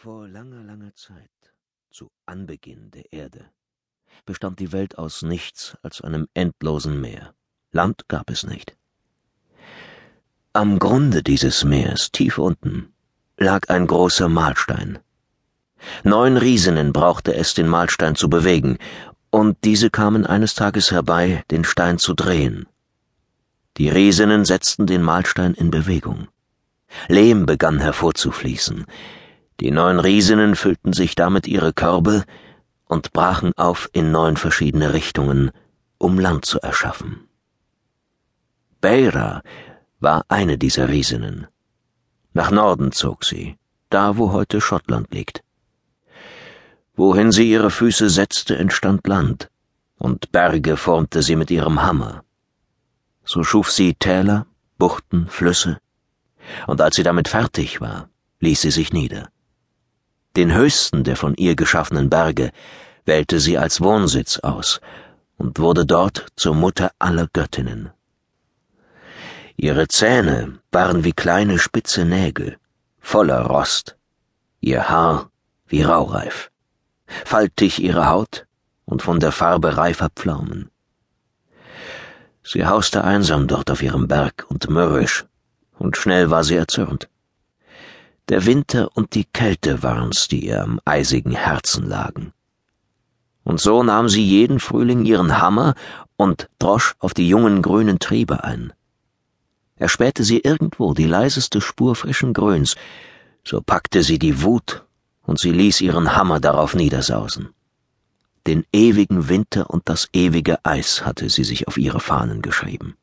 Vor langer, langer Zeit, zu Anbeginn der Erde, bestand die Welt aus nichts als einem endlosen Meer. Land gab es nicht. Am Grunde dieses Meers, tief unten, lag ein großer Mahlstein. Neun Riesinnen brauchte es, den Mahlstein zu bewegen, und diese kamen eines Tages herbei, den Stein zu drehen. Die Riesinnen setzten den Mahlstein in Bewegung. Lehm begann hervorzufließen, die neun Riesinnen füllten sich damit ihre Körbe und brachen auf in neun verschiedene Richtungen, um Land zu erschaffen. Beira war eine dieser Riesinnen. Nach Norden zog sie, da wo heute Schottland liegt. Wohin sie ihre Füße setzte, entstand Land, und Berge formte sie mit ihrem Hammer. So schuf sie Täler, Buchten, Flüsse, und als sie damit fertig war, ließ sie sich nieder. Den höchsten der von ihr geschaffenen Berge wählte sie als Wohnsitz aus und wurde dort zur Mutter aller Göttinnen. Ihre Zähne waren wie kleine spitze Nägel, voller Rost, ihr Haar wie Raureif, faltig ihre Haut und von der Farbe reifer Pflaumen. Sie hauste einsam dort auf ihrem Berg und mürrisch, und schnell war sie erzürnt. Der Winter und die Kälte waren's, die ihr am eisigen Herzen lagen. Und so nahm sie jeden Frühling ihren Hammer und drosch auf die jungen grünen Triebe ein. Erspähte sie irgendwo die leiseste Spur frischen Grüns, so packte sie die Wut und sie ließ ihren Hammer darauf niedersausen. Den ewigen Winter und das ewige Eis hatte sie sich auf ihre Fahnen geschrieben.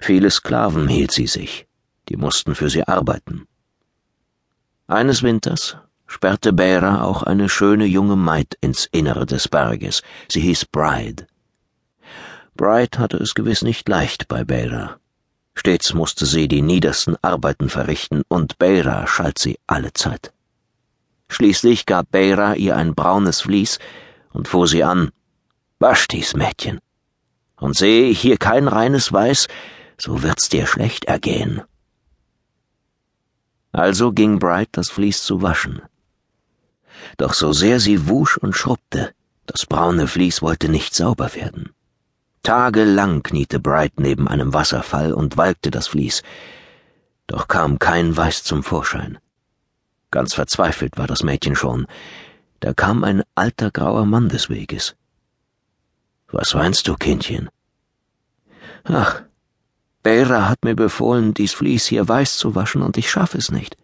Viele Sklaven hielt sie sich, die mussten für sie arbeiten. Eines Winters sperrte Bera auch eine schöne junge Maid ins Innere des Berges. Sie hieß Bride. Bride hatte es gewiss nicht leicht bei Bera. Stets musste sie die niedersten Arbeiten verrichten, und Bera schalt sie alle Zeit. Schließlich gab Bera ihr ein braunes Vlies und fuhr sie an. Wasch dies Mädchen. Und sehe ich hier kein reines Weiß, so wird's dir schlecht ergehen. Also ging Bright das Vlies zu waschen. Doch so sehr sie wusch und schrubbte, das braune Vlies wollte nicht sauber werden. Tagelang kniete Bright neben einem Wasserfall und walkte das Vlies, doch kam kein Weiß zum Vorschein. Ganz verzweifelt war das Mädchen schon, da kam ein alter grauer Mann des Weges. Was weinst du, Kindchen? Ach, Bera hat mir befohlen, dies Vlies hier weiß zu waschen, und ich schaffe es nicht.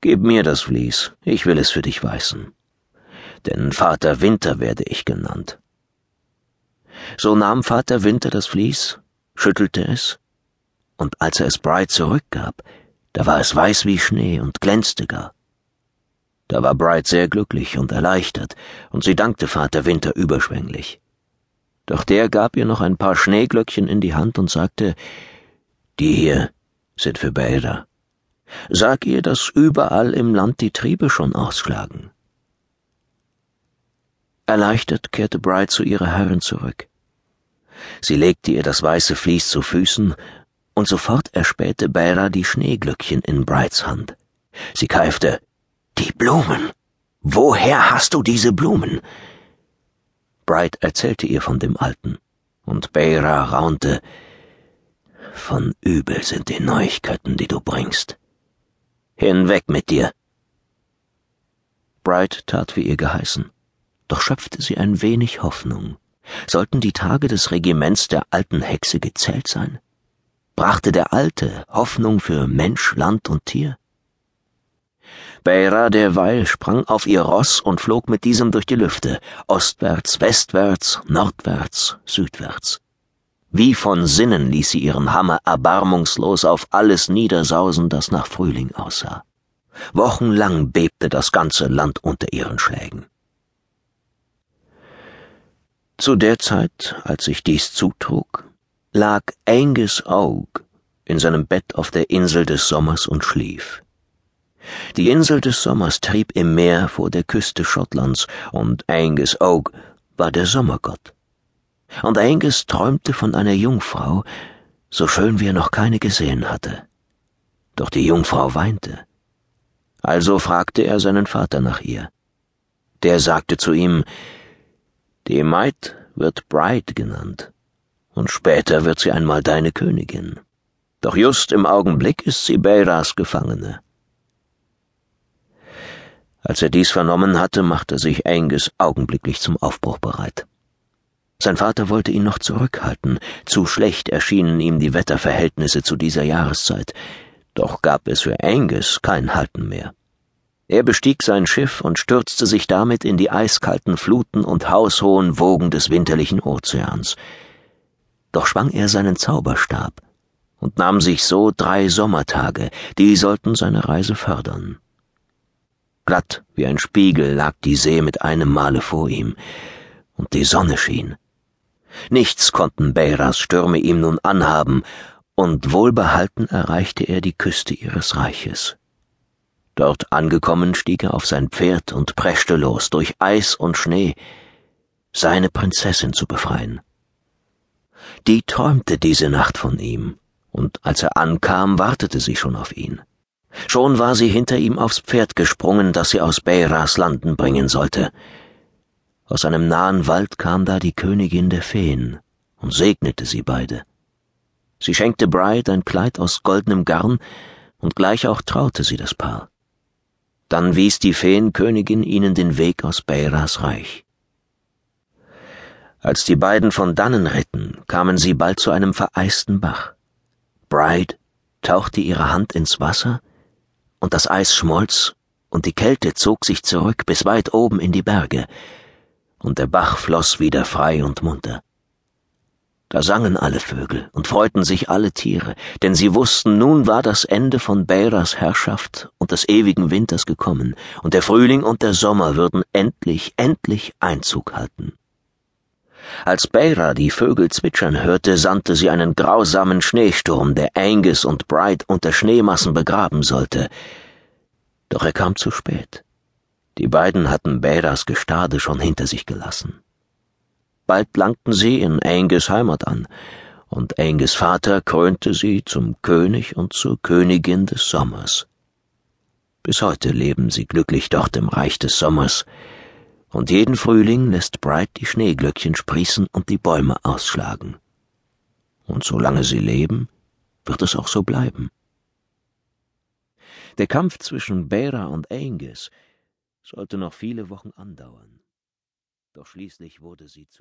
Gib mir das Vlies, ich will es für dich weißen. Denn Vater Winter werde ich genannt. So nahm Vater Winter das Vlies, schüttelte es, und als er es Bright zurückgab, da war es weiß wie Schnee und glänzte gar. Da war Bright sehr glücklich und erleichtert, und sie dankte Vater Winter überschwänglich. Doch der gab ihr noch ein paar Schneeglöckchen in die Hand und sagte, die hier sind für Bäder. Sag ihr, dass überall im Land die Triebe schon ausschlagen. Erleichtert kehrte Bride zu ihrer Herrin zurück. Sie legte ihr das weiße Vlies zu Füßen, und sofort erspähte Bera die Schneeglöckchen in Brides Hand. Sie keifte, Die Blumen! Woher hast du diese Blumen? Bright erzählte ihr von dem Alten, und Beira raunte, von übel sind die Neuigkeiten, die du bringst. Hinweg mit dir. Bright tat wie ihr geheißen, doch schöpfte sie ein wenig Hoffnung. Sollten die Tage des Regiments der alten Hexe gezählt sein? Brachte der Alte Hoffnung für Mensch, Land und Tier? Beira derweil sprang auf ihr Ross und flog mit diesem durch die Lüfte, ostwärts, westwärts, nordwärts, südwärts. Wie von Sinnen ließ sie ihren Hammer erbarmungslos auf alles niedersausen, das nach Frühling aussah. Wochenlang bebte das ganze Land unter ihren Schlägen. Zu der Zeit, als sich dies zutrug, lag Angus Oak in seinem Bett auf der Insel des Sommers und schlief. Die Insel des Sommers trieb im Meer vor der Küste Schottlands, und Angus Oak war der Sommergott. Und Angus träumte von einer Jungfrau, so schön wie er noch keine gesehen hatte. Doch die Jungfrau weinte. Also fragte er seinen Vater nach ihr. Der sagte zu ihm, Die Maid wird Bride genannt, und später wird sie einmal deine Königin. Doch just im Augenblick ist sie Beiras Gefangene. Als er dies vernommen hatte, machte sich Angus augenblicklich zum Aufbruch bereit. Sein Vater wollte ihn noch zurückhalten, zu schlecht erschienen ihm die Wetterverhältnisse zu dieser Jahreszeit, doch gab es für Angus kein Halten mehr. Er bestieg sein Schiff und stürzte sich damit in die eiskalten Fluten und haushohen Wogen des winterlichen Ozeans. Doch schwang er seinen Zauberstab und nahm sich so drei Sommertage, die sollten seine Reise fördern. Glatt wie ein Spiegel lag die See mit einem Male vor ihm, und die Sonne schien. Nichts konnten Beiras Stürme ihm nun anhaben, und wohlbehalten erreichte er die Küste ihres Reiches. Dort angekommen stieg er auf sein Pferd und preschte los durch Eis und Schnee, seine Prinzessin zu befreien. Die träumte diese Nacht von ihm, und als er ankam, wartete sie schon auf ihn. Schon war sie hinter ihm aufs Pferd gesprungen, das sie aus Beiras Landen bringen sollte. Aus einem nahen Wald kam da die Königin der Feen und segnete sie beide. Sie schenkte Bride ein Kleid aus goldenem Garn, und gleich auch traute sie das Paar. Dann wies die Feenkönigin ihnen den Weg aus Beiras Reich. Als die beiden von dannen ritten, kamen sie bald zu einem vereisten Bach. Bride tauchte ihre Hand ins Wasser, und das Eis schmolz, und die Kälte zog sich zurück bis weit oben in die Berge, und der Bach floss wieder frei und munter. Da sangen alle Vögel und freuten sich alle Tiere, denn sie wussten, nun war das Ende von Beiras Herrschaft und des ewigen Winters gekommen, und der Frühling und der Sommer würden endlich, endlich Einzug halten. Als Beira die Vögel zwitschern hörte, sandte sie einen grausamen Schneesturm, der Angus und Bright unter Schneemassen begraben sollte. Doch er kam zu spät. Die beiden hatten Bäders Gestade schon hinter sich gelassen. Bald langten sie in Angus Heimat an, und Angus Vater krönte sie zum König und zur Königin des Sommers. Bis heute leben sie glücklich dort im Reich des Sommers, und jeden Frühling lässt Bright die Schneeglöckchen sprießen und die Bäume ausschlagen. Und solange sie leben, wird es auch so bleiben. Der Kampf zwischen Bera und Angus sollte noch viele Wochen andauern. Doch schließlich wurde sie zu